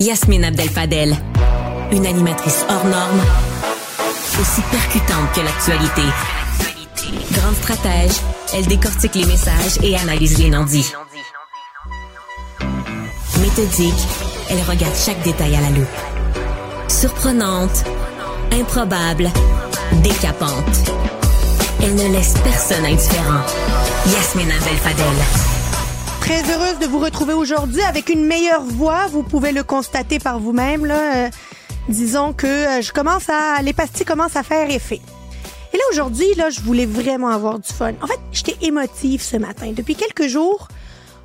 Yasmine Abdel-Fadel, une animatrice hors norme, aussi percutante que l'actualité. Grande stratège, elle décortique les messages et analyse les non-dits. Méthodique, elle regarde chaque détail à la loupe. Surprenante, improbable, décapante. Elle ne laisse personne indifférent. Yasmine Abdel-Fadel. Très heureuse de vous retrouver aujourd'hui avec une meilleure voix. Vous pouvez le constater par vous-même. Là. Euh, disons que euh, je commence à, les pastilles commencent à faire effet. Et là aujourd'hui, là, je voulais vraiment avoir du fun. En fait, j'étais émotive ce matin. Depuis quelques jours,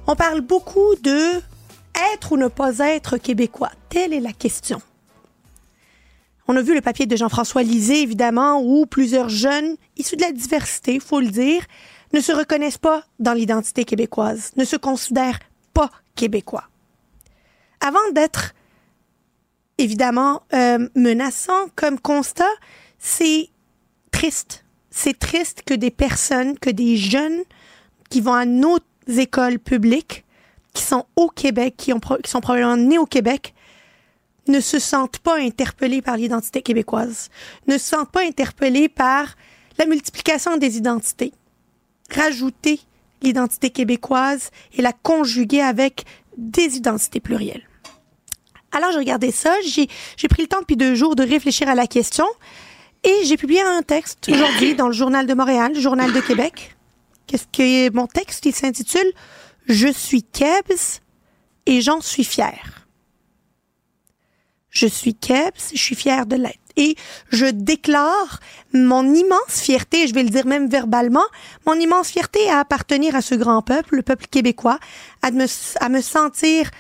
on parle beaucoup de être ou ne pas être québécois. Telle est la question. On a vu le papier de Jean-François Lisée, évidemment, où plusieurs jeunes issus de la diversité, faut le dire, ne se reconnaissent pas dans l'identité québécoise, ne se considèrent pas québécois. Avant d'être évidemment euh, menaçant comme constat, c'est triste. C'est triste que des personnes, que des jeunes qui vont à nos écoles publiques, qui sont au Québec, qui, ont, qui sont probablement nés au Québec, ne se sentent pas interpellés par l'identité québécoise, ne se sentent pas interpellés par la multiplication des identités. Rajouter l'identité québécoise et la conjuguer avec des identités plurielles. Alors, j'ai regardé ça, j'ai, pris le temps depuis deux jours de réfléchir à la question et j'ai publié un texte aujourd'hui dans le Journal de Montréal, le Journal de Québec. Qu'est-ce que mon texte? Il s'intitule Je suis Kebs et j'en suis fier. Je suis Kebs, je suis fière de l'être. Et je déclare mon immense fierté, je vais le dire même verbalement, mon immense fierté à appartenir à ce grand peuple, le peuple québécois, à me, à me sentir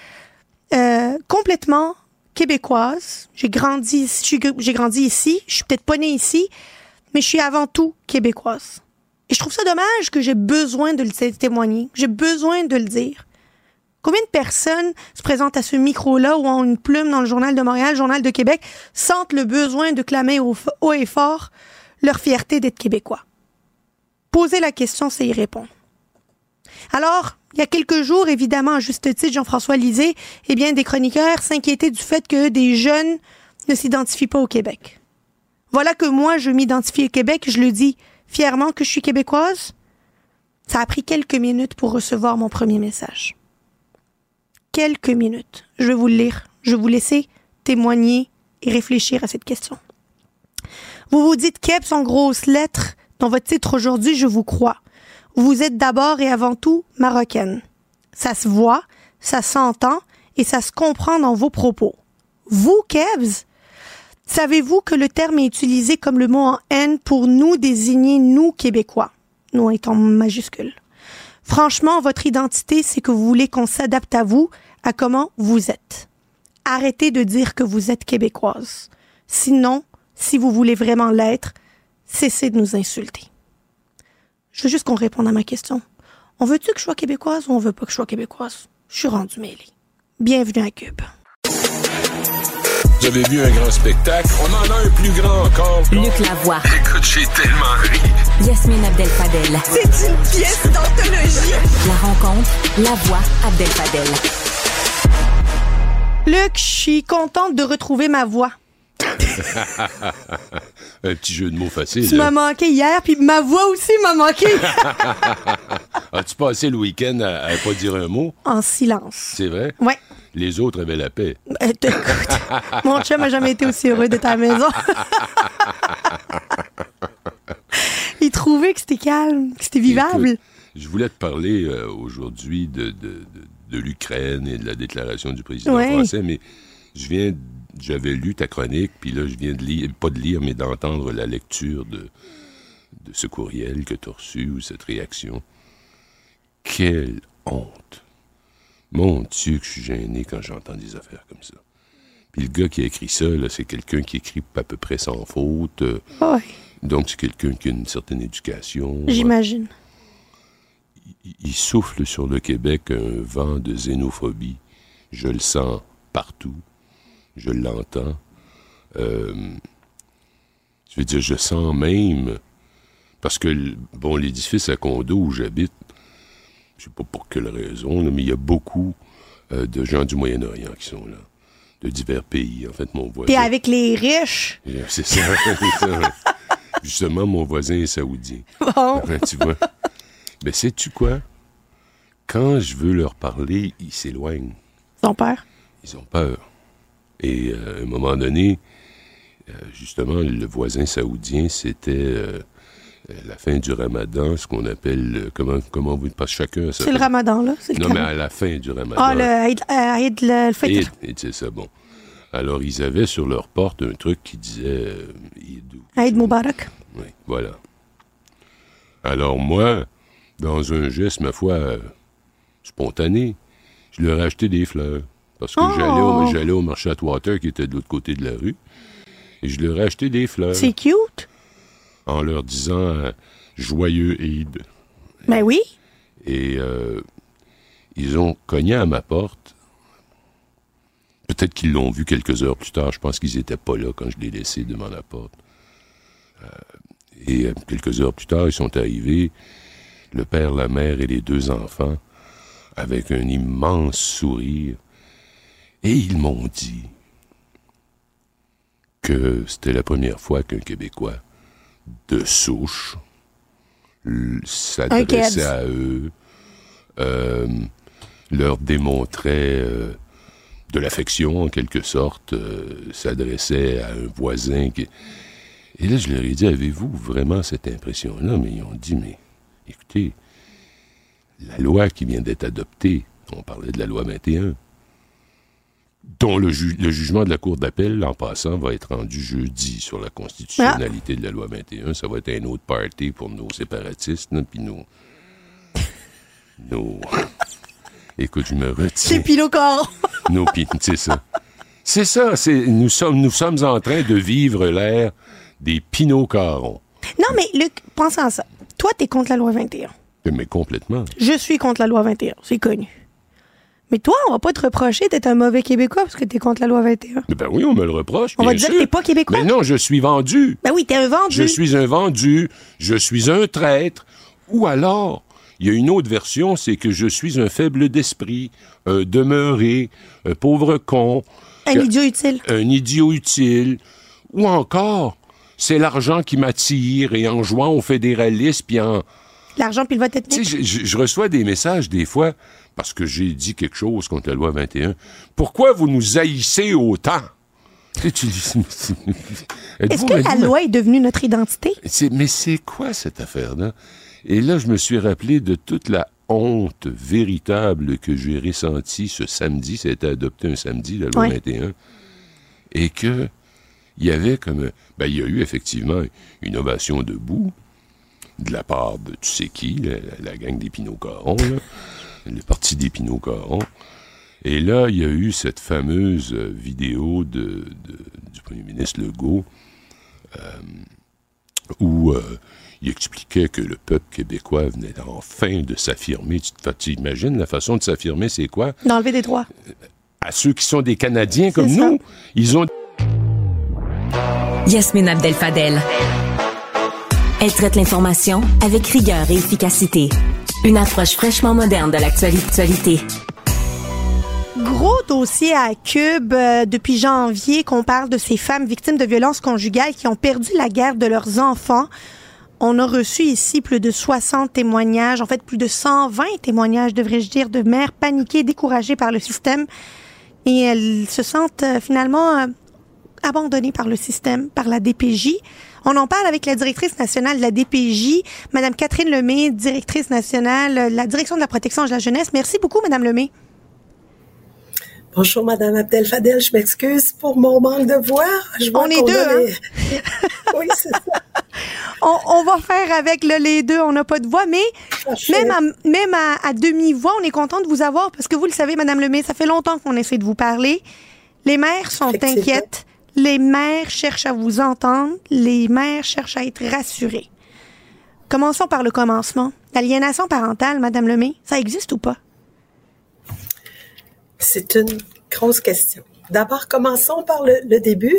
euh, complètement québécoise. J'ai grandi, j'ai grandi ici, je suis peut-être pas née ici, mais je suis avant tout québécoise. Et je trouve ça dommage que j'ai besoin de le témoigner, j'ai besoin de le dire. Combien de personnes se présentent à ce micro-là ou ont une plume dans le Journal de Montréal, le Journal de Québec, sentent le besoin de clamer haut, et fort leur fierté d'être québécois? Poser la question, c'est y répondre. Alors, il y a quelques jours, évidemment, à juste titre, Jean-François Lisée, eh bien, des chroniqueurs s'inquiétaient du fait que des jeunes ne s'identifient pas au Québec. Voilà que moi, je m'identifie au Québec, je le dis fièrement que je suis québécoise. Ça a pris quelques minutes pour recevoir mon premier message quelques minutes. Je vais vous le lire. Je vais vous laisser témoigner et réfléchir à cette question. Vous vous dites Kebs en grosses lettres dans votre titre aujourd'hui, je vous crois. Vous êtes d'abord et avant tout marocaine. Ça se voit, ça s'entend et ça se comprend dans vos propos. Vous, Kebs, savez-vous que le terme est utilisé comme le mot en N pour nous désigner nous Québécois, nous étant majuscule. Franchement, votre identité, c'est que vous voulez qu'on s'adapte à vous, à comment vous êtes. Arrêtez de dire que vous êtes québécoise. Sinon, si vous voulez vraiment l'être, cessez de nous insulter. Je veux juste qu'on réponde à ma question. On veut-tu que je sois québécoise ou on veut pas que je sois québécoise? Je suis rendue mêlée. Bienvenue à Cube. Vous avez vu un grand spectacle? On en a un plus grand encore. Luc Lavoie. Écoute, j'ai tellement ri. Yasmine Abdel-Fadel. C'est une pièce d'anthologie. La rencontre, la voix Abdel-Fadel. Luc, je suis contente de retrouver ma voix. un petit jeu de mots facile. Tu m'as manqué hier, puis ma voix aussi m'a manqué. As-tu passé le week-end à, ne pas dire un mot? En silence. C'est vrai? Ouais. Les autres avaient la paix. Euh, mon chum n'a jamais été aussi heureux de ta maison. Il trouvait que c'était calme, que c'était vivable. je voulais te parler euh, aujourd'hui de, de, l'Ukraine et de la déclaration du président français, mais je viens, j'avais lu ta chronique, puis là, je viens de lire, pas de lire, mais d'entendre la lecture de, de ce courriel que tu as reçu ou cette réaction. Quelle honte! Mon Dieu, que je suis gêné quand j'entends des affaires comme ça. Puis le gars qui a écrit ça, c'est quelqu'un qui écrit à peu près sans faute. Euh, oui. Donc c'est quelqu'un qui a une certaine éducation. J'imagine. Il, souffle sur le Québec un vent de xénophobie. Je le sens partout. Je l'entends. Euh, je veux dire, je sens même, parce que, bon, l'édifice à condo où j'habite, je sais pas pour quelle raison, mais il y a beaucoup euh, de gens du Moyen-Orient qui sont là, de divers pays. En fait, mon voisin. Et avec les riches. C'est ça. Justement, mon voisin est saoudien. Bon. tu vois? Mais sais-tu quoi? Quand je veux leur parler, ils s'éloignent. Ils ont peur? Ils ont peur. Et euh, à un moment donné, euh, justement, le voisin saoudien, c'était euh, la fin du ramadan, ce qu'on appelle, comment, comment vous parce chacun C'est le ramadan, là? Non, mais à la fin du ramadan. Ah, le Aïd, le Fitr. c'est ça, bon. Alors, ils avaient sur leur porte un truc qui disait Aïd Mubarak. Oui, voilà. Alors, moi, dans un geste, ma foi, spontané, je leur ai acheté des fleurs. Parce que oh! j'allais, au, marché à Water qui était de l'autre côté de la rue. Et je leur ai acheté des fleurs. C'est cute. En leur disant euh, joyeux Eid. Ben oui. Et euh, ils ont cogné à ma porte. Peut-être qu'ils l'ont vu quelques heures plus tard. Je pense qu'ils n'étaient pas là quand je l'ai laissé devant la porte. Euh, et quelques heures plus tard, ils sont arrivés. Le père, la mère et les deux enfants, avec un immense sourire. Et ils m'ont dit que c'était la première fois qu'un Québécois de souche s'adressait à eux, euh, leur démontrait euh, de l'affection en quelque sorte, euh, s'adressait à un voisin. Qui... Et là, je leur ai dit, avez-vous vraiment cette impression-là? Mais ils ont dit, mais écoutez, la loi qui vient d'être adoptée, on parlait de la loi 21, dont le, jugement de la Cour d'appel, en passant, va être rendu jeudi sur la constitutionnalité de la loi 21. Ça va être un autre party pour nos séparatistes, puis nos... nos... Écoute, je me retiens. C'est corps. nos c'est ça. C'est ça, nous sommes, nous sommes en train de vivre l'ère des Pinot-Carons. Non, mais Luc, pense à ça. Toi, t'es contre la loi 21. Mais complètement. Je suis contre la loi 21, c'est connu. Mais toi, on va pas te reprocher d'être un mauvais Québécois parce que tu es contre la loi 21. Ben oui, on me le reproche. On va dire que t'es pas Québécois. Mais non, je suis vendu. Ben oui, t'es un vendu. Je suis un vendu. Je suis un traître. Ou alors, il y a une autre version, c'est que je suis un faible d'esprit, un demeuré, un pauvre con. Un idiot utile. Un idiot utile. Ou encore, c'est l'argent qui m'attire et en jouant au fédéralisme puis en... L'argent puis le vote ethnique. Je, je reçois des messages des fois parce que j'ai dit quelque chose contre la loi 21. Pourquoi vous nous haïssez autant? Est-ce que la loi est devenue notre identité? Mais c'est quoi cette affaire-là? Et là, je me suis rappelé de toute la honte véritable que j'ai ressentie ce samedi. Ça a été adopté un samedi, la loi 21. Et que il y avait comme... Ben, il y a eu effectivement une ovation debout de la part de tu sais qui, la, gang des Pinot-Caron, le parti des Pinot-Caron. Et là, il y a eu cette fameuse euh, vidéo de, du premier ministre Legault euh, où euh, il expliquait que le peuple québécois venait enfin de s'affirmer. Tu, tu imagines la façon de s'affirmer, c'est quoi? D'enlever des droits. À ceux qui sont des Canadiens comme nous. Ils ont... Yasmine Abdel-Fadel. Elle traite l'information avec rigueur et efficacité. Une approche fraîchement moderne de l'actualité. Gros dossier à Cube euh, depuis janvier qu'on parle de ces femmes victimes de violences conjugales qui ont perdu la garde de leurs enfants. On a reçu ici plus de 60 témoignages, en fait plus de 120 témoignages, devrais-je dire, de mères paniquées, découragées par le système. Et elles se sentent euh, finalement euh, abandonnées par le système, par la DPJ. On en parle avec la directrice nationale de la DPJ, Madame Catherine Lemay, directrice nationale de la Direction de la protection de la jeunesse. Merci beaucoup, Madame Lemay. Bonjour, Madame Abdel Fadel. Je m'excuse pour mon manque de voix. on est deux, hein? oui, c'est ça. on, va faire avec le, les deux. On n'a pas de voix, mais même, à, même à, demi-voix, on est content de vous avoir parce que vous le savez, Madame Lemay, ça fait longtemps qu'on essaie de vous parler. Les mères sont inquiètes. Les mères cherchent à vous entendre. Les mères cherchent à être rassurées. Commençons par le commencement. L'aliénation parentale, Madame Lemay, ça existe ou pas? C'est une grosse question. D'abord, commençons par le, début.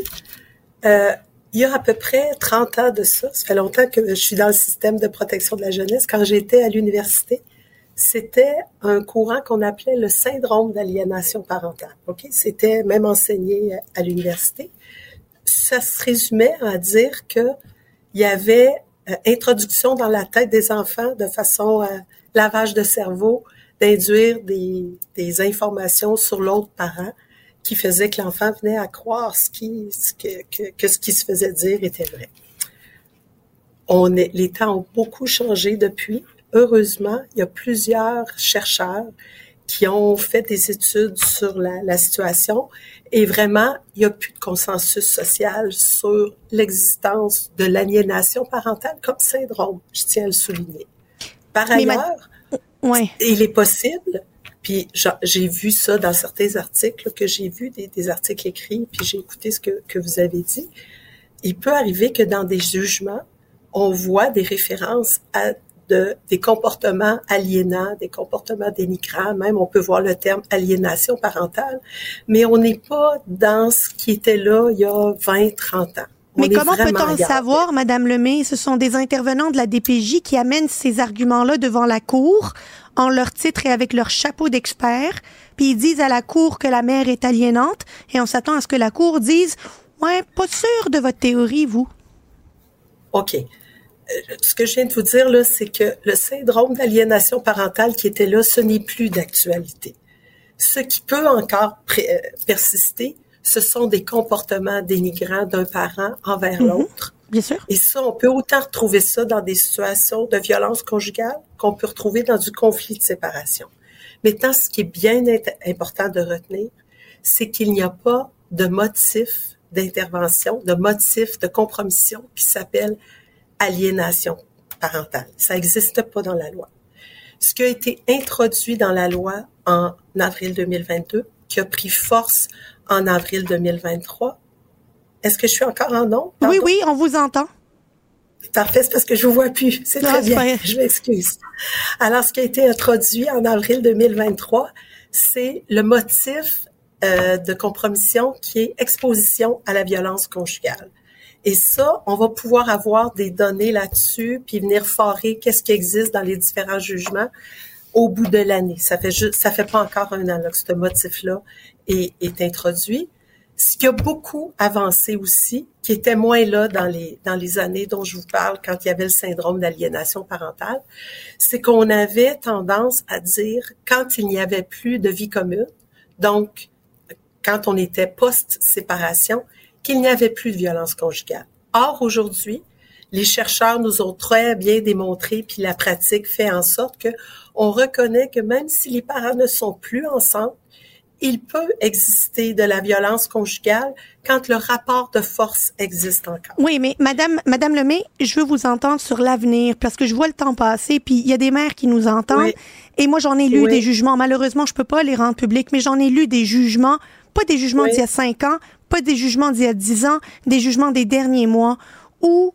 Euh, il y a à peu près 30 ans de ça, ça fait longtemps que je suis dans le système de protection de la jeunesse. Quand j'étais à l'université, c'était un courant qu'on appelait le syndrome d'aliénation parentale. Ok, c'était même enseigné à l'université. Ça se résumait à dire que il y avait euh, introduction dans la tête des enfants de façon euh, lavage de cerveau, d'induire des, des, informations sur l'autre parent qui faisait que l'enfant venait à croire ce qui, ce que, que, que, ce qui se faisait dire était vrai. On est, les temps ont beaucoup changé depuis. Heureusement, il y a plusieurs chercheurs qui ont fait des études sur la, la situation et vraiment, il n'y a plus de consensus social sur l'existence de l'aliénation parentale comme syndrome, je tiens à le souligner. Par ailleurs, ouais. il est possible, puis j'ai vu ça dans certains articles, que j'ai vu des, des, articles écrits, puis j'ai écouté ce que, que vous avez dit, il peut arriver que dans des jugements, on voit des références à de, des comportements aliénants, des comportements dénigrants, même on peut voir le terme aliénation parentale, mais on n'est pas dans ce qui était là il y a 20, 30 ans. mais comment peut-on savoir, Madame Lemay, ce sont des intervenants de la DPJ qui amènent ces arguments-là devant la Cour en leur titre et avec leur chapeau d'expert, puis ils disent à la Cour que la mère est aliénante, et on s'attend à ce que la Cour dise, ouais, pas sûr de votre théorie, vous. OK ce que je viens de vous dire là, c'est que le syndrome d'aliénation parentale qui était là, ce n'est plus d'actualité. Ce qui peut encore euh, persister, ce sont des comportements dénigrants d'un parent envers mhm. l'autre. Bien sûr. Et ça, on peut autant retrouver ça dans des situations de violence conjugale qu'on peut retrouver dans du conflit de séparation. Maintenant, ce qui est bien important de retenir, c'est qu'il n'y a pas de motif d'intervention, de motif de compromission qui s'appelle aliénation parentale. Ça n'existe pas dans la loi. Ce qui a été introduit dans la loi en avril 2022, qui a pris force en avril 2023. Est-ce que je suis encore en nom? Oui, oui, on vous entend. Parfait, c'est parce que je vous vois plus. C'est très bien. Je m'excuse. Alors, ce qui a été introduit en avril 2023, c'est le motif euh, de compromission qui est exposition à la violence conjugale. Et ça, on va pouvoir avoir des données là-dessus, puis venir forer qu'est-ce qui existe dans les différents jugements au bout de l'année. Ça fait juste, ça fait pas encore un an que ce motif-là est, est introduit. Ce qui a beaucoup avancé aussi, qui était moins là dans les dans les années dont je vous parle quand il y avait le syndrome d'aliénation parentale, c'est qu'on avait tendance à dire quand il n'y avait plus de vie commune, donc quand on était post-séparation, qu'il n'y avait plus de violence conjugale. Or, aujourd'hui, les chercheurs nous ont très bien démontré, puis la pratique fait en sorte que on reconnaît que même si les parents ne sont plus ensemble, il peut exister de la violence conjugale quand le rapport de force existe encore. Oui, mais Madame, Madame Lemay, je veux vous entendre sur l'avenir parce que je vois le temps passer, puis il y a des mères qui nous entendent, et moi j'en ai lu des jugements. Malheureusement, je peux pas les rendre publics, mais j'en ai lu des jugements, pas des jugements d'il y a cinq ans, pas des jugements d'il y a dix ans, des jugements des derniers mois, où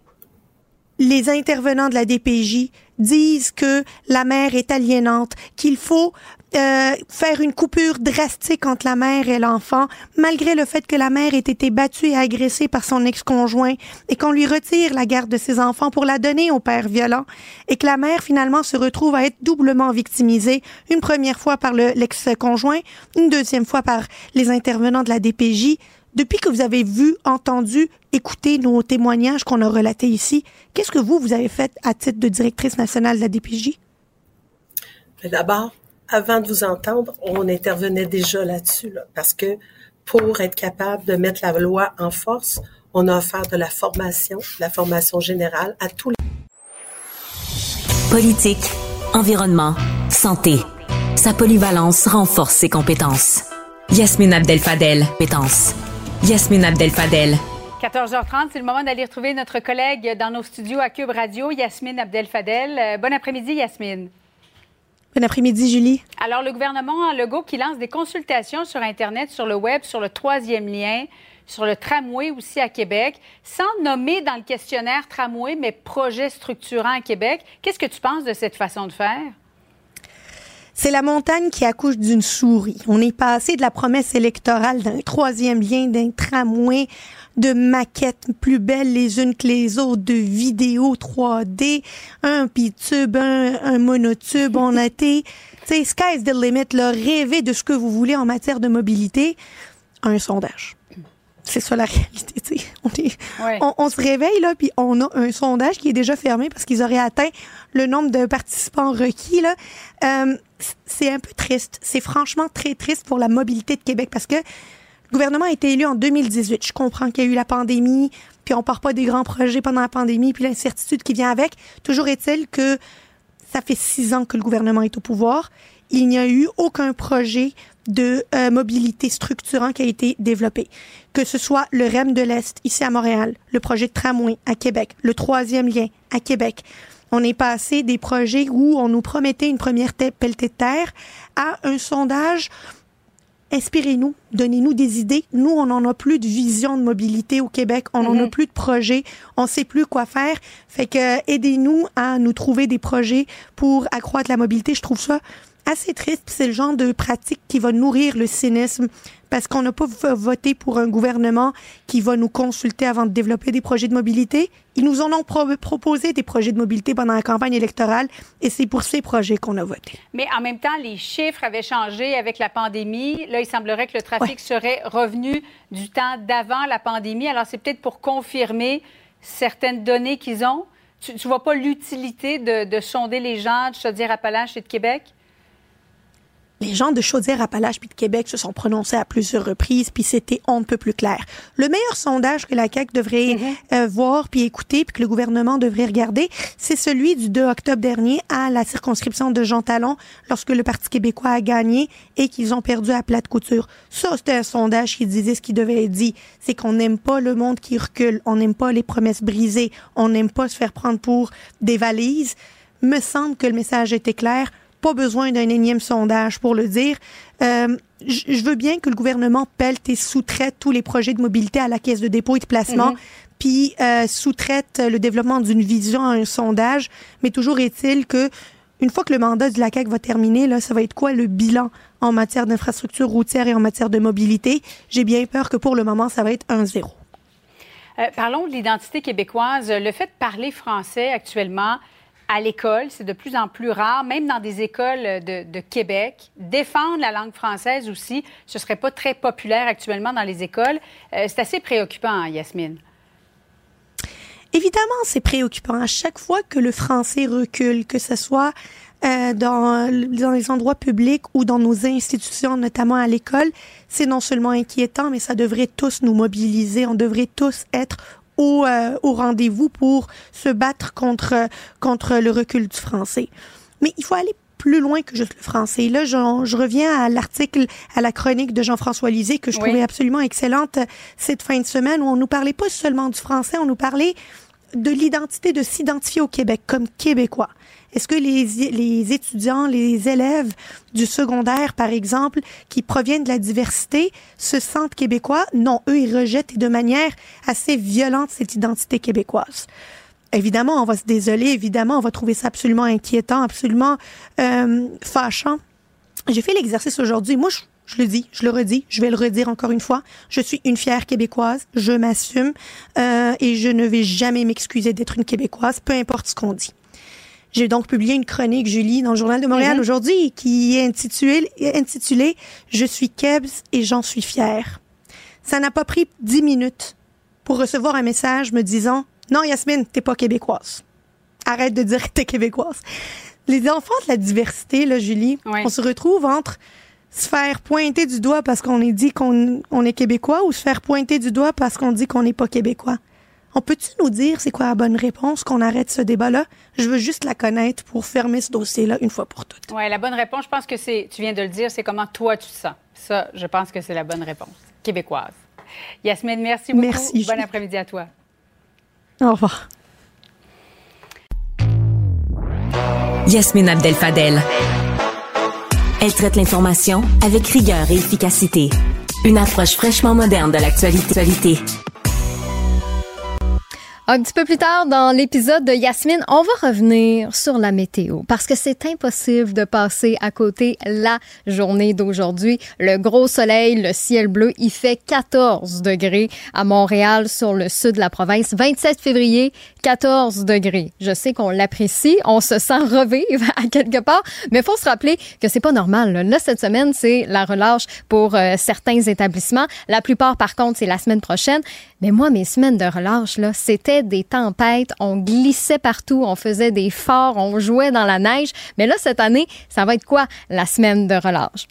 les intervenants de la DPJ disent que la mère est aliénante, qu'il faut euh, faire une coupure drastique entre la mère et l'enfant, malgré le fait que la mère ait été battue et agressée par son ex-conjoint et qu'on lui retire la garde de ses enfants pour la donner au père violent et que la mère finalement se retrouve à être doublement victimisée, une première fois par l'ex-conjoint, une deuxième fois par les intervenants de la DPJ. Depuis que vous avez vu, entendu, écouté nos témoignages qu'on a relatés ici, qu'est-ce que vous, vous avez fait à titre de directrice nationale de la DPJ? D'abord, avant de vous entendre, on intervenait déjà là-dessus, parce que pour être capable de mettre la loi en force, on a offert de la formation, la formation générale à tous les... Politique, environnement, santé. Sa polyvalence renforce ses compétences. Yasmine Abdel-Fadel, compétences. Yasmine Abdel-Fadel. 14h30, c'est le moment d'aller retrouver notre collègue dans nos studios à Cube Radio, Yasmine Abdel-Fadel. Euh, bon après-midi, Yasmine. Bon après-midi, Julie. Alors, le gouvernement Legault qui lance des consultations sur Internet, sur le web, sur le troisième lien, sur le tramway aussi à Québec, sans nommer dans le questionnaire tramway, mais projet structurant à Québec. Qu'est-ce que tu penses de cette façon de faire? C'est la montagne qui accouche d'une souris. On est passé de la promesse électorale d'un troisième lien, d'un tramway, de maquettes plus belles les unes que les autres, de vidéos 3D, un pitube, un, un monotube, on a été, tu sais, sky's the limit, là, rêver de ce que vous voulez en matière de mobilité, un sondage. C'est ça la réalité, tu sais. On, est- Ouais. on, on se réveille, là, puis on a un sondage qui est déjà fermé parce qu'ils auraient atteint le nombre de participants requis, là. Euh, c'est un peu triste. C'est franchement très triste pour la mobilité de Québec parce que le gouvernement a été élu en 2018. Je comprends qu'il y a eu la pandémie, puis on part pas des grands projets pendant la pandémie, puis l'incertitude qui vient avec. Toujours est-il que ça fait six ans que le gouvernement est au pouvoir. Il n'y a eu aucun projet de euh, mobilité structurant qui a été développé. Que ce soit le REM de l'Est, ici à Montréal, le projet de tramway à Québec, le troisième lien à Québec. On est passé des projets où on nous promettait une première pelletée de terre à un sondage inspirez-nous, donnez-nous des idées. Nous, on n'en a plus de vision de mobilité au Québec, on n'en a plus de projets, on sait plus quoi faire. Fait que aidez-nous à nous trouver des projets pour accroître la mobilité. Je trouve ça assez triste. C'est le genre de pratique qui va nourrir le cynisme parce qu'on n'a pas voté pour un gouvernement qui va nous consulter avant de développer des projets de mobilité. Ils nous en ont pro- proposé des projets de mobilité pendant la campagne électorale et c'est pour ces projets qu'on a voté. Mais en même temps, les chiffres avaient changé avec la pandémie. Là, il semblerait que le trafic serait revenu du temps d'avant la pandémie. Alors, c'est peut-être pour confirmer certaines données qu'ils ont. Tu ne vois pas l'utilité de, de sonder les gens de Chaudière-Appalaches et de Québec? Les gens de Chaudière-Appalaches puis de Québec se sont prononcés à plusieurs reprises, puis c'était on ne peut plus clair. Le meilleur sondage que la CAQ devrait euh, voir puis écouter, puis que le gouvernement devrait regarder, c'est celui du 2 octobre dernier à la circonscription de Jean Talon, lorsque le Parti québécois a gagné et qu'ils ont perdu à plate couture. Ça, c'était un sondage qui disait ce qui devait être dit. C'est qu'on n'aime pas le monde qui recule, on n'aime pas les promesses brisées, on n'aime pas se faire prendre pour des valises. Me semble que le message était clair pas besoin d'un énième sondage pour le dire. Euh, je veux bien que le gouvernement pelte et sous-traite tous les projets de mobilité à la caisse de dépôt et de placement, puis euh, sous-traite le développement d'une vision à un sondage. Mais toujours est-il que une fois que le mandat de la CAQ va terminer, là, ça va être quoi le bilan en matière d'infrastructure routière et en matière de mobilité? J'ai bien peur que pour le moment, ça va être un zéro. Euh, parlons de l'identité québécoise. Le fait de parler français actuellement à l'école, c'est de plus en plus rare, même dans des écoles de, Québec. Défendre la langue française aussi, ce serait pas très populaire actuellement dans les écoles. Euh, c'est assez préoccupant, Yasmine. Évidemment, c'est préoccupant. À chaque fois que le français recule, que ce soit euh, dans, dans les endroits publics ou dans nos institutions, notamment à l'école, c'est non seulement inquiétant, mais ça devrait tous nous mobiliser. On devrait tous être au, euh, au rendez-vous pour se battre contre, contre le recul du français. Mais il faut aller plus loin que juste le français. Là, je, je reviens à l'article, à la chronique de Jean-François Lisée que je Oui. trouvais absolument excellente euh, cette fin de semaine où on nous parlait pas seulement du français, on nous parlait de l'identité, de s'identifier au Québec comme québécois. Est-ce que les, les étudiants, les élèves du secondaire, par exemple, qui proviennent de la diversité, se sentent québécois? Non, eux, ils rejettent et de manière assez violente cette identité québécoise. Évidemment, on va se désoler, évidemment, on va trouver ça absolument inquiétant, absolument euh, fâchant. J'ai fait l'exercice aujourd'hui. Moi, je, je le dis, je le redis, je vais le redire encore une fois. Je suis une fière québécoise, je m'assume euh, et je ne vais jamais m'excuser d'être une québécoise, peu importe ce qu'on dit. J'ai donc publié une chronique, Julie, dans le Journal de Montréal aujourd'hui, qui est intitulée, intitulée Je suis Kebs et j'en suis fière. Ça n'a pas pris dix minutes pour recevoir un message me disant Non, Yasmine, t'es pas québécoise. Arrête de dire que t'es québécoise. Les enfants de la diversité, là, Julie, on se retrouve entre se faire pointer du doigt parce qu'on est dit qu'on on est québécois ou se faire pointer du doigt parce qu'on dit qu'on n'est pas québécois. On peut-tu nous dire c'est quoi la bonne réponse, qu'on arrête ce débat-là? Je veux juste la connaître pour fermer ce dossier-là une fois pour toutes. Oui, la bonne réponse, je pense que c'est, tu viens de le dire, c'est comment toi tu te sens. Ça, je pense que c'est la bonne réponse. Québécoise. Yasmine, merci beaucoup. Merci, Bon après-midi à toi. Au revoir. Yasmine Abdel Fadel. Elle traite l'information avec rigueur et efficacité. Une approche fraîchement moderne de l'actualité. Un petit peu plus tard dans l'épisode de Yasmine, on va revenir sur la météo parce que c'est impossible de passer à côté la journée d'aujourd'hui. Le gros soleil, le ciel bleu, il fait 14 degrés à Montréal sur le sud de la province. 27 février, 14 degrés. Je sais qu'on l'apprécie, on se sent revivre à quelque part, mais faut se rappeler que c'est pas normal. Là, cette semaine, c'est la relâche pour euh, certains établissements. La plupart, par contre, c'est la semaine prochaine. Mais moi, mes semaines de relâche, là, c'était des tempêtes. On glissait partout, on faisait des forts, on jouait dans la neige. Mais là, cette année, ça va être quoi? La semaine de relâche?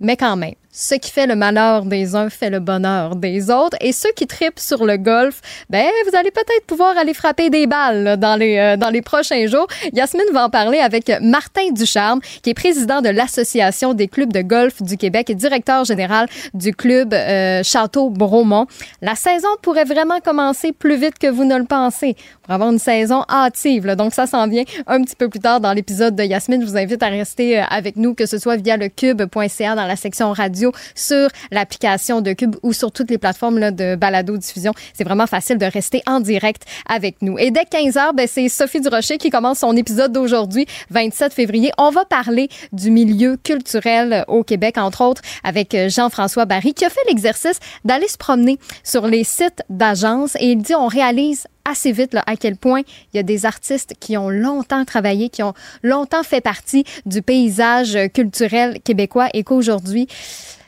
Mais quand même, ce qui fait le malheur des uns fait le bonheur des autres. Et ceux qui tripent sur le golf, ben, vous allez peut-être pouvoir aller frapper des balles dans les, euh, dans les prochains jours. Yasmine va en parler avec Martin Ducharme, qui est président de l'Association des clubs de golf du Québec et directeur général du club euh, Château-Bromont. La saison pourrait vraiment commencer plus vite que vous ne le pensez pour avoir une saison hâtive. Donc, ça s'en vient un petit peu plus tard dans l'épisode de Yasmine. Je vous invite à rester euh, avec nous, que ce soit via le cube.ca dans la section radio sur l'application de Cube ou sur toutes les plateformes là, de balado-diffusion. C'est vraiment facile de rester en direct avec nous. Et dès 15 h ben, c'est Sophie Durocher qui commence son épisode d'aujourd'hui, 27 février. On va parler du milieu culturel au Québec, entre autres avec Jean-François Barry, qui a fait l'exercice d'aller se promener sur les sites d'agences et il dit on réalise assez vite là, à quel point il y a des artistes qui ont longtemps travaillé, qui ont longtemps fait partie du paysage culturel québécois et qu'aujourd'hui,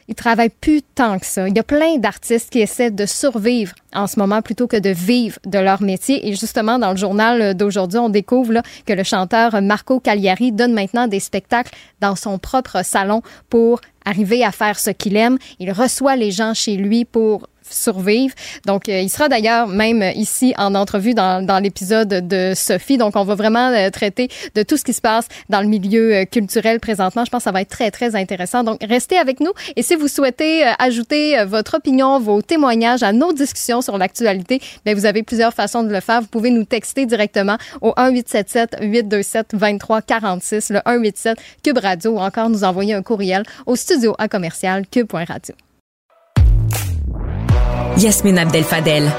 ils travaillent plus tant que ça. Il y a plein d'artistes qui essaient de survivre en ce moment plutôt que de vivre de leur métier. Et justement, dans le journal d'aujourd'hui, on découvre là, que le chanteur Marco Cagliari donne maintenant des spectacles dans son propre salon pour arriver à faire ce qu'il aime. Il reçoit les gens chez lui pour survivre. Donc, euh, il sera d'ailleurs même ici en entrevue dans, dans l'épisode de Sophie. Donc, on va vraiment euh, traiter de tout ce qui se passe dans le milieu euh, culturel présentement. Je pense que ça va être très, très intéressant. Donc, restez avec nous. Et si vous souhaitez ajouter votre opinion, vos témoignages à nos discussions sur l'actualité, bien, vous avez plusieurs façons de le faire. Vous pouvez nous texter directement au 1877 827 2346, le 187 Cube Radio ou encore nous envoyer un courriel au studio à commercial cube.radio. Yasmine Abdel-Fadel.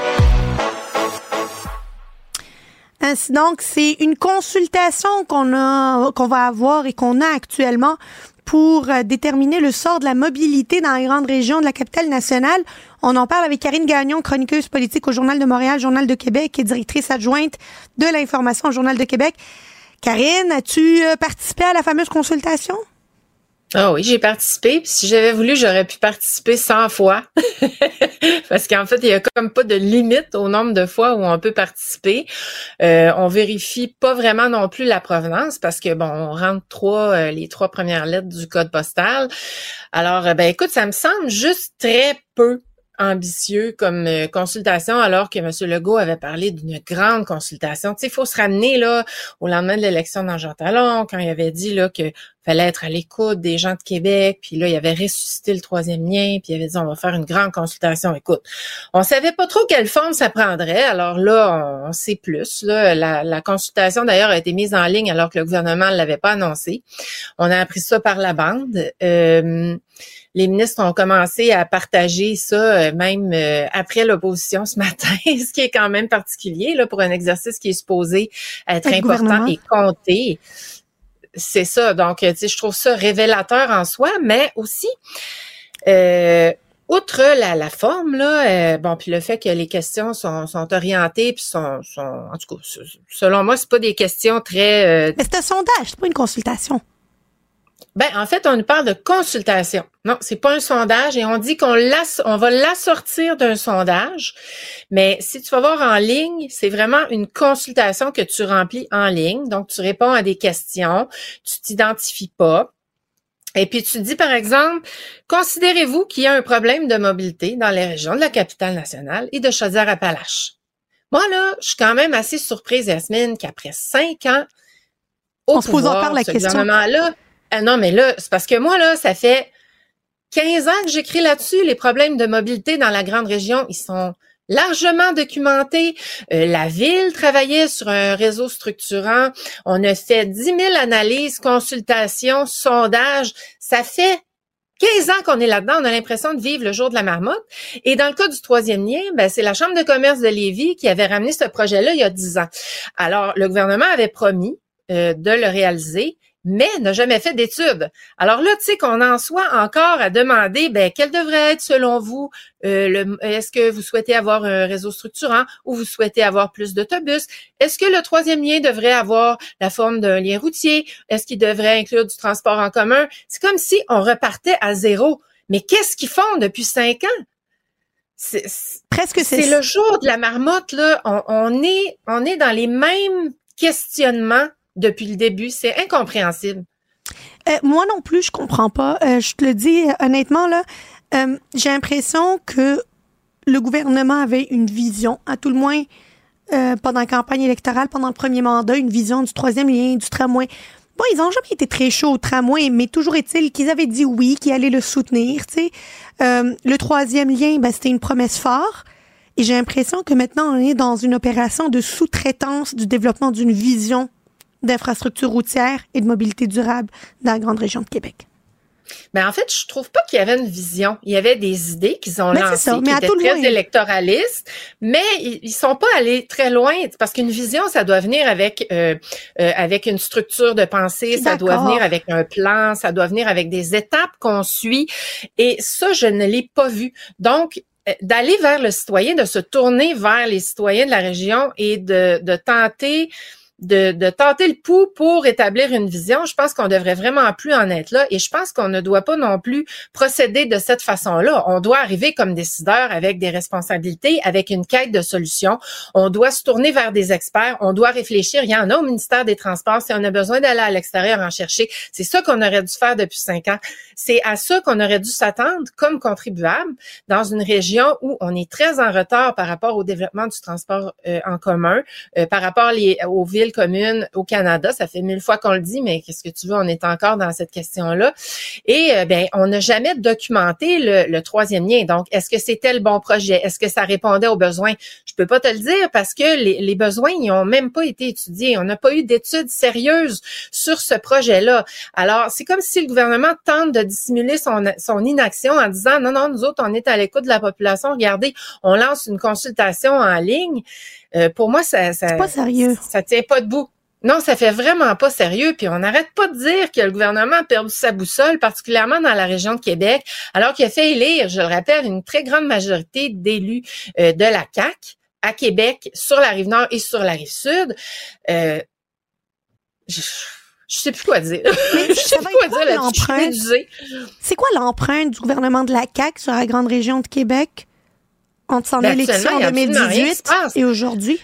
Donc, c'est une consultation qu'on a, qu'on va avoir et qu'on a actuellement pour euh, déterminer le sort de la mobilité dans les grandes régions de la capitale nationale. On en parle avec Karine Gagnon, chroniqueuse politique au Journal de Montréal, Journal de Québec et directrice adjointe de l'information au Journal de Québec. Karine, as-tu euh, participé à la fameuse consultation? Ah oui, j'ai participé. Puis si j'avais voulu, j'aurais pu participer 100 fois. Parce qu'en fait, il y a comme pas de limite au nombre de fois où on peut participer. Euh, on vérifie pas vraiment non plus la provenance parce que bon, on rentre trois euh, les trois premières lettres du code postal. Alors, euh, ben écoute, ça me semble juste très peu ambitieux comme euh, consultation, alors que M. Legault avait parlé d'une grande consultation. Tu sais, il faut se ramener là au lendemain de l'élection dans Jean Talon, quand il avait dit là que fallait être à l'écoute des gens de Québec, puis là, il avait ressuscité le troisième lien, puis il avait dit on va faire une grande consultation. Écoute, on savait pas trop quelle forme ça prendrait, alors là, on, sait plus. Là, la, consultation d'ailleurs a été mise en ligne alors que le gouvernement ne l'avait pas annoncé. On a appris ça par la bande. Euh, les ministres ont commencé à partager ça euh, même euh, après l'opposition ce matin, ce qui est quand même particulier là, pour un exercice qui est supposé être important et compté. C'est ça. Donc, tu sais, je trouve ça révélateur en soi, mais aussi euh, outre la, la forme, là, bon, puis le fait que les questions sont, sont orientées, puis sont, sont, en tout cas, selon moi, c'est pas des questions très. Mais c'est un sondage, c'est pas une consultation. Ben, en fait, on nous parle de consultation. Non, c'est pas un sondage et on dit qu'on on va l'assortir d'un sondage. Mais si tu vas voir en ligne, c'est vraiment une consultation que tu remplis en ligne. Donc, tu réponds à des questions, tu t'identifies pas. Et puis tu dis, par exemple, considérez-vous qu'il y a un problème de mobilité dans les régions de la capitale nationale et de Chaudière-Appalaches? Moi, là, je suis quand même assez surprise, Yasmine, qu'après cinq ans, au on pouvoir, se pose encore la question. là ah non, mais là, c'est parce que moi, là, ça fait 15 ans que j'écris là-dessus. Les problèmes de mobilité dans la grande région, ils sont largement documentés. Euh, la ville travaillait sur un réseau structurant. On a fait 10 000 analyses, consultations, sondages. Ça fait 15 ans qu'on est là-dedans, on a l'impression de vivre le jour de la marmotte. Et dans le cas du troisième lien, ben, c'est la Chambre de commerce de Lévis qui avait ramené ce projet-là il y a 10 ans. Alors, le gouvernement avait promis euh, de le réaliser mais n'a jamais fait d'études. Alors là, tu sais qu'on en soit encore à demander, ben, quel devrait être selon vous, euh, est-ce que vous souhaitez avoir un réseau structurant ou vous souhaitez avoir plus d'autobus? Est-ce que le troisième lien devrait avoir la forme d'un lien routier? Est-ce qu'il devrait inclure du transport en commun? C'est comme si on repartait à zéro. Mais qu'est-ce qu'ils font depuis cinq ans? C'est, Presque c'est le jour de la marmotte là. on est on est dans les mêmes questionnements depuis le début. C'est incompréhensible. Euh, moi non plus, je comprends pas. Euh, je te le dis honnêtement là, euh, j'ai l'impression que le gouvernement avait une vision, à tout le moins pendant la campagne électorale, pendant le premier mandat, une vision du troisième lien, du tramway. Bon, ils ont jamais été très chauds au tramway, mais toujours est-il qu'ils avaient dit oui, qu'ils allaient le soutenir. Tu sais, le troisième lien, ben, c'était une promesse forte. Et j'ai l'impression que maintenant, on est dans une opération de sous-traitance du développement d'une vision d'infrastructures routières et de mobilité durable dans la grande région de Québec. Ben en fait, je trouve pas qu'il y avait une vision. Il y avait des idées qu'ils ont lancées qui étaient très électoralistes, mais ils, sont pas allés très loin parce qu'une vision, ça doit venir avec euh, euh, avec une structure de pensée, ça doit venir avec un plan, ça doit venir avec des étapes qu'on suit. Et ça, je ne l'ai pas vu. Donc euh, d'aller vers le citoyen, de se tourner vers les citoyens de la région et de, de tenter de, tenter le pouls pour établir une vision, je pense qu'on devrait vraiment plus en être là et je pense qu'on ne doit pas non plus procéder de cette façon-là. On doit arriver comme décideur avec des responsabilités, avec une quête de solutions. On doit se tourner vers des experts, on doit réfléchir. Il y en a au ministère des Transports si on a besoin d'aller à l'extérieur en chercher. C'est ça qu'on aurait dû faire depuis cinq ans. C'est à ça qu'on aurait dû s'attendre comme contribuable dans une région où on est très en retard par rapport au développement du transport euh, en commun, euh, par rapport aux villes commune au Canada. Ça fait mille fois qu'on le dit, mais qu'est-ce que tu veux, on est encore dans cette question-là. Et euh, ben, on n'a jamais documenté le, troisième lien. Donc, est-ce que c'était le bon projet? Est-ce que ça répondait aux besoins? Je peux pas te le dire parce que les, besoins, ils ont même pas été étudiés. On n'a pas eu d'études sérieuses sur ce projet-là. Alors, c'est comme si le gouvernement tente de dissimuler son, son inaction en disant, non, non, nous autres, on est à l'écoute de la population. Regardez, on lance une consultation en ligne. Euh, pour moi, ça, ça, pas sérieux. Ça tient pas debout. Non, ça fait vraiment pas sérieux. Puis on n'arrête pas de dire que le gouvernement a perdu sa boussole, particulièrement dans la région de Québec, alors qu'il a fait élire, je le rappelle, une très grande majorité d'élus euh, de la CAC à Québec, sur la rive nord et sur la rive sud. Euh, je, sais plus quoi dire. je sais plus quoi dire l'empreinte? C'est quoi l'empreinte du gouvernement de la CAC sur la grande région de Québec? Entre son ben, élection en 2018 et aujourd'hui?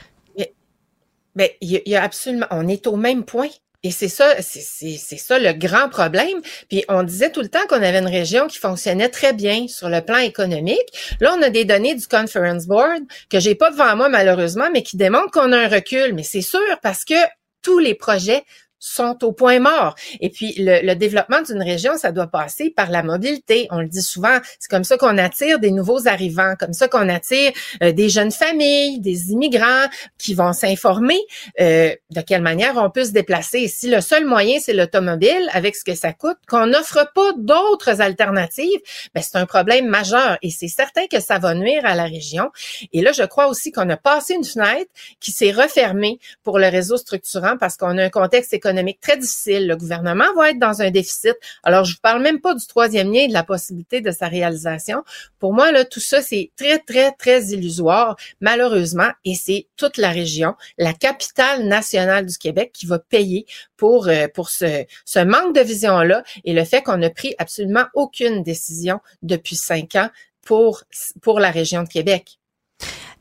Mais, il y, a absolument, on est au même point. Et c'est ça, c'est ça le grand problème. Puis on disait tout le temps qu'on avait une région qui fonctionnait très bien sur le plan économique. Là, on a des données du Conference Board que j'ai pas devant moi malheureusement, mais qui démontrent qu'on a un recul. Mais c'est sûr parce que tous les projets sont au point mort. Et puis, le, développement d'une région, ça doit passer par la mobilité. On le dit souvent, c'est comme ça qu'on attire des nouveaux arrivants, comme ça qu'on attire euh, des jeunes familles, des immigrants qui vont s'informer euh, de quelle manière on peut se déplacer. Si le seul moyen, c'est l'automobile, avec ce que ça coûte, qu'on n'offre pas d'autres alternatives, ben, c'est un problème majeur. Et c'est certain que ça va nuire à la région. Et là, je crois aussi qu'on a passé une fenêtre qui s'est refermée pour le réseau structurant parce qu'on a un contexte économique très difficile. Le gouvernement va être dans un déficit. Alors, je vous parle même pas du troisième lien et de la possibilité de sa réalisation. Pour moi, là, tout ça, c'est très, très, très illusoire, malheureusement, et c'est toute la région, la capitale nationale du Québec qui va payer pour, euh, pour ce, ce manque de vision-là et le fait qu'on n'a pris absolument aucune décision depuis cinq ans pour, pour la région de Québec.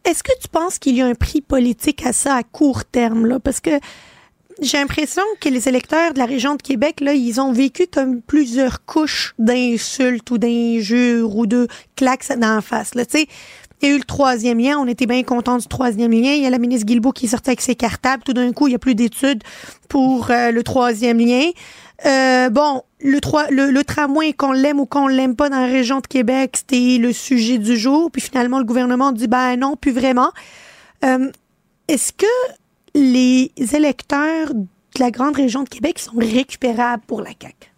Est-ce que tu penses qu'il y a un prix politique à ça à court terme, là? Parce que j'ai l'impression que les électeurs de la région de Québec, là, ils ont vécu comme plusieurs couches d'insultes ou d'injures ou de claques la face. Là, il y a eu le troisième lien, on était bien contents du troisième lien. Il y a la ministre Guilbeault qui sortie avec ses cartables. Tout d'un coup, il n'y a plus d'études pour euh, le troisième lien. Euh, bon, le, le, le tramway, qu'on l'aime ou qu'on l'aime pas dans la région de Québec, c'était le sujet du jour. Puis finalement, le gouvernement dit, ben non, plus vraiment. Euh, Est-ce que les électeurs de la grande région de Québec sont récupérables pour la CAQ?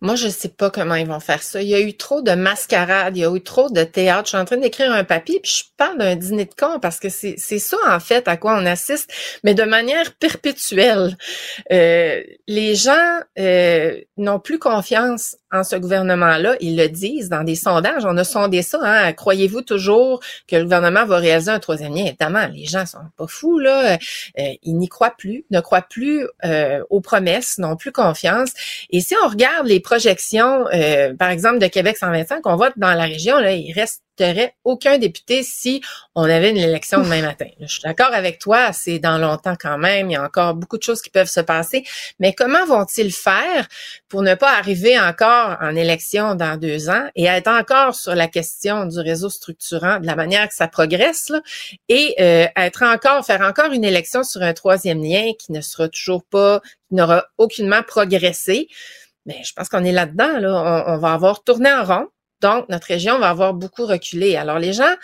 Moi, je sais pas comment ils vont faire ça. Il y a eu trop de mascarades, il y a eu trop de théâtre. Je suis en train d'écrire un papier, puis je parle d'un dîner de con parce que c'est ça, en fait, à quoi on assiste, mais de manière perpétuelle. Euh, les gens euh, n'ont plus confiance en ce gouvernement-là. Ils le disent dans des sondages. On a sondé ça. Hein? Croyez-vous toujours que le gouvernement va réaliser un troisième lien? Évidemment, les gens sont pas fous, là. Euh, ils n'y croient plus, ne croient plus aux promesses, n'ont plus confiance. Et si on regarde les projections, euh, par exemple, de Québec 125, on voit dans la région, là, il resterait aucun député si on avait une élection demain matin. Je suis d'accord avec toi, c'est dans longtemps quand même, il y a encore beaucoup de choses qui peuvent se passer, mais comment vont-ils faire pour ne pas arriver encore en élection dans deux ans et être encore sur la question du réseau structurant de la manière que ça progresse là, et euh, être encore, faire encore une élection sur un troisième lien qui ne sera toujours pas, qui n'aura aucunement progressé? Mais je pense qu'on est là-dedans. Là. On, va avoir tourné en rond. Donc, notre région va avoir beaucoup reculé. Alors, les gens,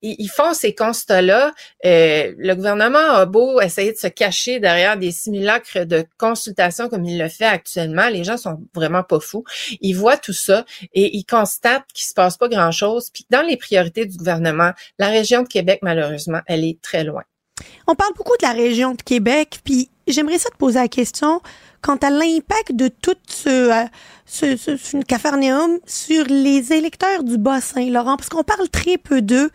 ils, font ces constats-là. Euh, le gouvernement a beau essayer de se cacher derrière des simulacres de consultation comme il le fait actuellement. Les gens sont vraiment pas fous. Ils voient tout ça et ils constatent qu'il se passe pas grand-chose. Puis, dans les priorités du gouvernement, la région de Québec, malheureusement, elle est très loin. On parle beaucoup de la région de Québec, puis j'aimerais ça te poser la question quant à l'impact de tout ce, euh, ce, ce, sur les électeurs du Bas-Saint-Laurent, parce qu'on parle très peu d'eux.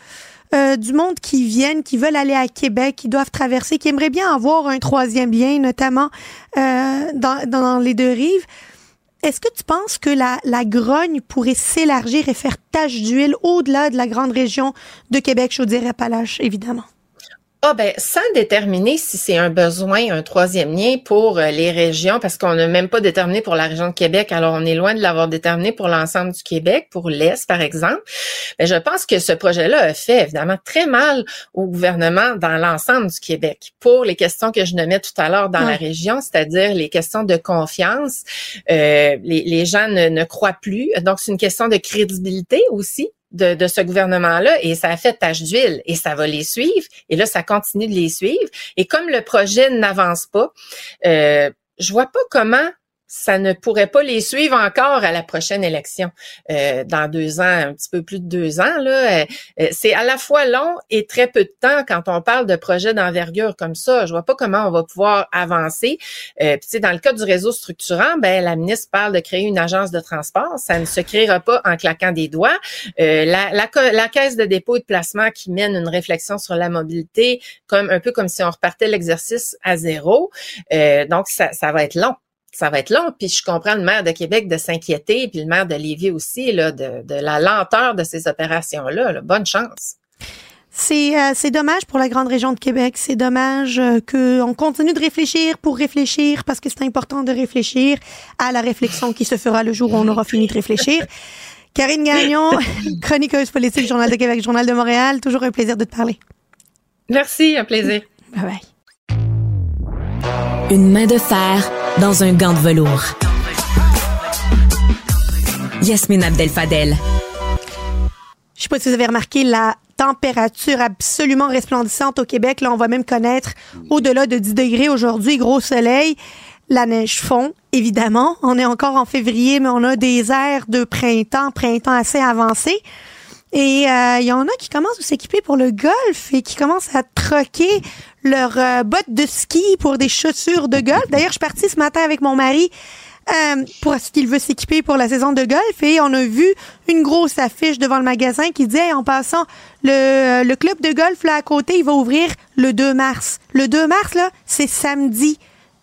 Euh, du monde qui viennent, qui veulent aller à Québec, qui doivent traverser, qui aimeraient bien avoir un troisième lien, notamment euh, dans, dans les deux rives. Est-ce que tu penses que la, la grogne pourrait s'élargir et faire tache d'huile au-delà de la grande région de Québec, Chaudière-Appalaches, évidemment? Ah ben, sans déterminer si c'est un besoin, un troisième lien pour euh, les régions, parce qu'on n'a même pas déterminé pour la région de Québec, alors on est loin de l'avoir déterminé pour l'ensemble du Québec, pour l'Est par exemple. Mais ben, je pense que ce projet-là a fait évidemment très mal au gouvernement dans l'ensemble du Québec pour les questions que je nommais tout à l'heure dans la région, c'est-à-dire les questions de confiance. Euh, les, les, gens ne, ne croient plus, donc c'est une question de crédibilité aussi de, ce gouvernement-là et ça a fait tache d'huile et ça va les suivre et là ça continue de les suivre. Et comme le projet n'avance pas, euh, je vois pas comment ça ne pourrait pas les suivre encore à la prochaine élection euh, dans deux ans, un petit peu plus de deux ans. Là, euh, c'est à la fois long et très peu de temps quand on parle de projets d'envergure comme ça. Je vois pas comment on va pouvoir avancer. Euh, puis, dans le cas du réseau structurant, ben la ministre parle de créer une agence de transport. Ça ne se créera pas en claquant des doigts. Euh, la, la, la, caisse de dépôt et de placement qui mène une réflexion sur la mobilité, comme un peu comme si on repartait l'exercice à zéro. Euh, donc, ça, ça va être long ça va être long. Puis je comprends le maire de Québec de s'inquiéter, puis le maire de Lévis aussi, là, de, de la lenteur de ces opérations-là. Bonne chance. C'est euh, c'est dommage pour la grande région de Québec. C'est dommage euh, qu'on continue de réfléchir pour réfléchir parce que c'est important de réfléchir à la réflexion qui se fera le jour où on aura fini de réfléchir. Karine Gagnon, chroniqueuse politique, Journal de Québec, Journal de Montréal. Toujours un plaisir de te parler. Merci, un plaisir. Bye bye. Une main de fer dans un gant de velours. Yasmine Abdel-Fadel. Je sais pas si vous avez remarqué la température absolument resplendissante au Québec. Là, on va même connaître au-delà de 10 degrés aujourd'hui, gros soleil. La neige fond, évidemment. On est encore en février, mais on a des airs de printemps, printemps assez avancé. Et euh, il y en a qui commencent à s'équiper pour le golf et qui commencent à troquer leurs euh, bottes de ski pour des chaussures de golf. D'ailleurs, je suis partie ce matin avec mon mari euh, pour ce qu'il veut s'équiper pour la saison de golf et on a vu une grosse affiche devant le magasin qui disait en passant le, le club de golf là à côté, il va ouvrir le 2 mars. Le 2 mars là, c'est samedi.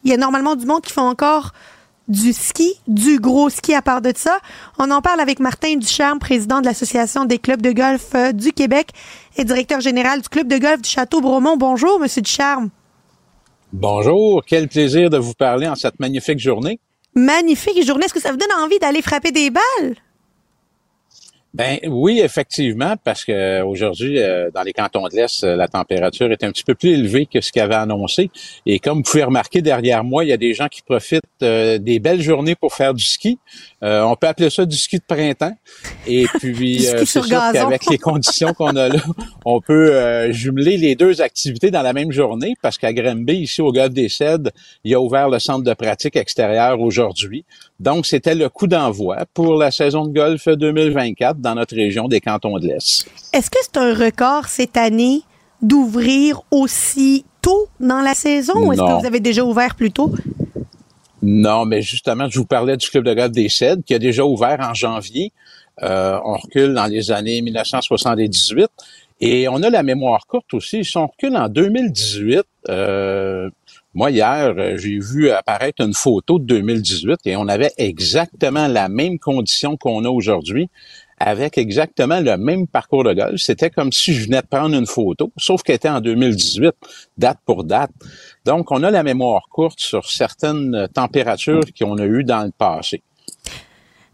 Il y a normalement du monde qui font encore du ski, du gros ski à part de ça. On en parle avec Martin Ducharme, président de l'Association des clubs de golf euh, du Québec et directeur général du club de golf du Château Bromont. Bonjour, Monsieur Ducharme. Bonjour, quel plaisir de vous parler en cette magnifique journée. Magnifique journée. Est-ce que ça vous donne envie d'aller frapper des balles? Ben oui, effectivement, parce que aujourd'hui, euh, dans les cantons de l'Est, euh, la température est un petit peu plus élevée que ce qu'il avait annoncé. Et comme vous pouvez remarquer derrière moi, il y a des gens qui profitent euh, des belles journées pour faire du ski. on peut appeler ça du ski de printemps. Et puis, c'est sûr qu'avec les conditions qu'on a là, on peut jumeler les deux activités dans la même journée, parce qu'à Granby, ici au Golfe des Cèdres, il a ouvert le centre de pratique extérieure aujourd'hui. Donc, c'était le coup d'envoi pour la saison de golf 2024 dans notre région des cantons de l'Est. Est-ce que c'est un record cette année d'ouvrir aussi tôt dans la saison ou est-ce que vous avez déjà ouvert plus tôt? Non, mais justement, je vous parlais du Club de golf des Cèdres qui a déjà ouvert en janvier. Euh, on recule dans les années 1978 et on a la mémoire courte aussi. Si on recule en 2018, euh, moi, hier, euh, j'ai vu apparaître une photo de 2018 et on avait exactement la même condition qu'on a aujourd'hui avec exactement le même parcours de golf. C'était comme si je venais de prendre une photo, sauf qu'elle était en 2018, date pour date. Donc, on a la mémoire courte sur certaines températures qu'on a eues dans le passé.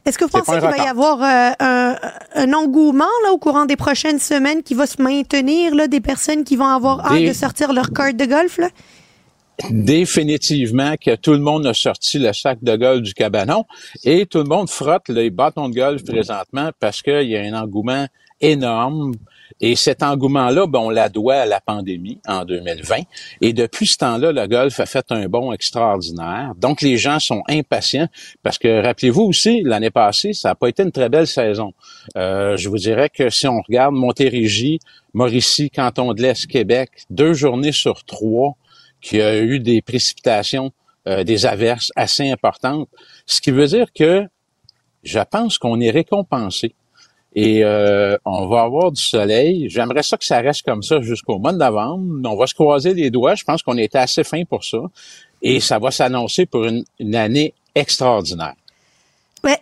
Est-ce que vous pensez qu'il va y avoir euh, un, engouement là, au courant des prochaines semaines qui va se maintenir, là, des personnes qui vont avoir hâte de sortir leur carte de golf? Là? Définitivement que tout le monde a sorti le sac de golf du cabanon et tout le monde frotte les bâtons de golf présentement parce qu'il y a un engouement énorme. Et cet engouement-là, ben, on la doit à la pandémie en 2020. Et depuis ce temps-là, le golf a fait un bond extraordinaire. Donc, les gens sont impatients parce que, rappelez-vous aussi, l'année passée, ça n'a pas été une très belle saison. Euh, je vous dirais que si on regarde Montérégie, Mauricie, Canton de l'Est, Québec, deux journées sur trois, qu'il y a eu des précipitations, euh, des averses assez importantes, ce qui veut dire que je pense qu'on est récompensé et euh, on va avoir du soleil. J'aimerais ça que ça reste comme ça jusqu'au mois de novembre. On va se croiser les doigts. Je pense qu'on était assez fin pour ça. Et ça va s'annoncer pour une, année extraordinaire. Ouais,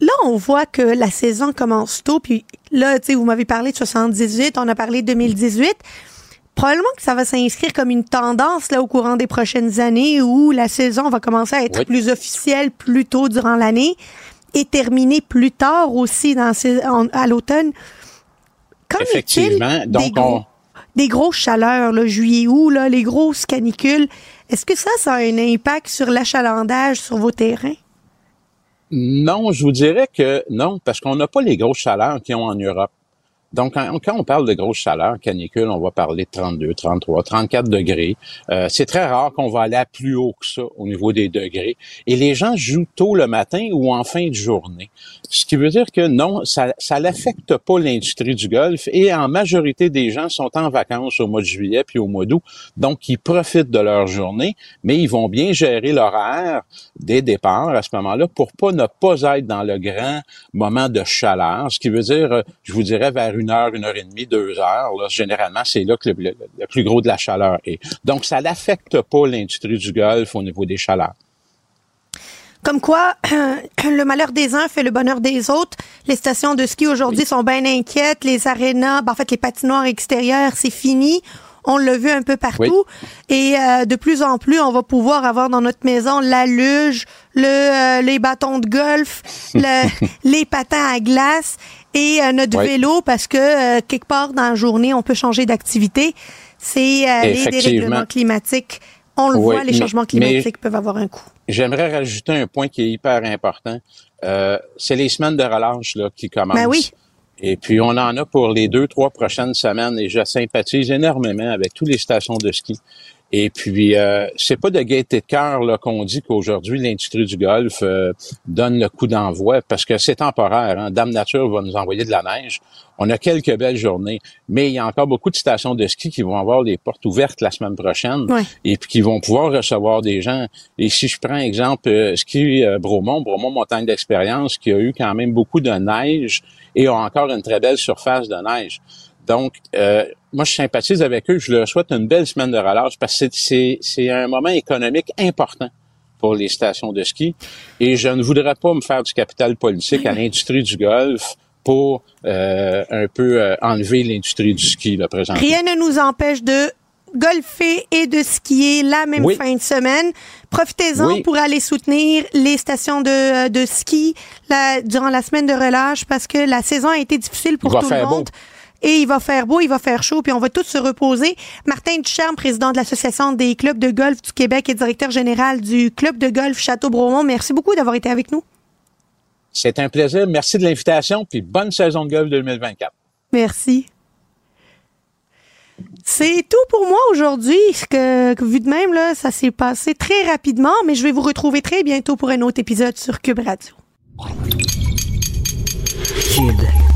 là, on voit que la saison commence tôt. Puis là, tu sais, vous m'avez parlé de 78, on a parlé de 2018 probablement que ça va s'inscrire comme une tendance là au courant des prochaines années où la saison va commencer à être plus officielle plus tôt durant l'année et terminer plus tard aussi dans à l'automne. Effectivement. Donc, des, gros, des grosses chaleurs, là, juillet-août, là, les grosses canicules, est-ce que ça, ça a un impact sur l'achalandage sur vos terrains? Non, je vous dirais que non, parce qu'on n'a pas les grosses chaleurs qu'ils ont en Europe. Donc, quand, on parle de grosse chaleur, canicule, on va parler de 32, 33, 34 degrés. Euh, c'est très rare qu'on va aller à plus haut que ça au niveau des degrés. Et les gens jouent tôt le matin ou en fin de journée. Ce qui veut dire que non, ça ça n'affecte pas l'industrie du golf. Et en majorité des gens sont en vacances au mois de juillet puis au mois d'août. Donc, ils profitent de leur journée, mais ils vont bien gérer l'horaire des départs à ce moment-là pour pas ne pas être dans le grand moment de chaleur. Ce qui veut dire, je vous dirais, vers une heure, une heure et demie, deux heures. généralement, c'est là que le, plus gros de la chaleur est. Donc, ça n'affecte pas l'industrie du golf au niveau des chaleurs. Comme quoi, le malheur des uns fait le bonheur des autres. Les stations de ski aujourd'hui sont bien inquiètes. Les arénas, ben, en fait, les patinoires extérieures, c'est fini. On l'a vu un peu partout. Et euh, de plus en plus, on va pouvoir avoir dans notre maison la luge, le, euh, les bâtons de golf, les patins à glace et euh, notre vélo parce que quelque part dans la journée, on peut changer d'activité. C'est les dérèglements climatiques. On le voit, les changements climatiques peuvent avoir un coût. J'aimerais rajouter un point qui est hyper important. c'est les semaines de relâche là, qui commencent. Ben oui. Et puis, on en a pour les deux, trois prochaines semaines et je sympathise énormément avec toutes les stations de ski. Et puis, euh, c'est pas de gaieté de cœur qu'on dit qu'aujourd'hui, l'industrie du golf euh, donne le coup d'envoi parce que c'est temporaire. Hein. Dame Nature va nous envoyer de la neige. On a quelques belles journées, mais il y a encore beaucoup de stations de ski qui vont avoir les portes ouvertes la semaine prochaine et puis qui vont pouvoir recevoir des gens. Et si je prends exemple euh, ski euh, Bromont, Bromont Montagne d'expérience, qui a eu quand même beaucoup de neige et a encore une très belle surface de neige. Donc, euh, moi, je sympathise avec eux. Je leur souhaite une belle semaine de relâche parce que c'est un moment économique important pour les stations de ski. Et je ne voudrais pas me faire du capital politique à l'industrie du golf pour euh, un peu euh, enlever l'industrie du ski, là, présentement. Rien ne nous empêche de golfer et de skier la même Oui. fin de semaine. Profitez-en Oui. pour aller soutenir les stations de, de ski la- durant la semaine de relâche parce que la saison a été difficile pour tout le monde. beau. Et il va faire beau, il va faire chaud, puis on va tous se reposer. Martin Ducharme, président de l'Association des clubs de golf du Québec et directeur général du club de golf Château-Bromont, merci beaucoup d'avoir été avec nous. C'est un plaisir. Merci de l'invitation, puis bonne saison de golf 2024. Merci. C'est tout pour moi aujourd'hui. Que, que vu de même, là, ça s'est passé très rapidement, mais je vais vous retrouver très bientôt pour un autre épisode sur Cube Radio. Kid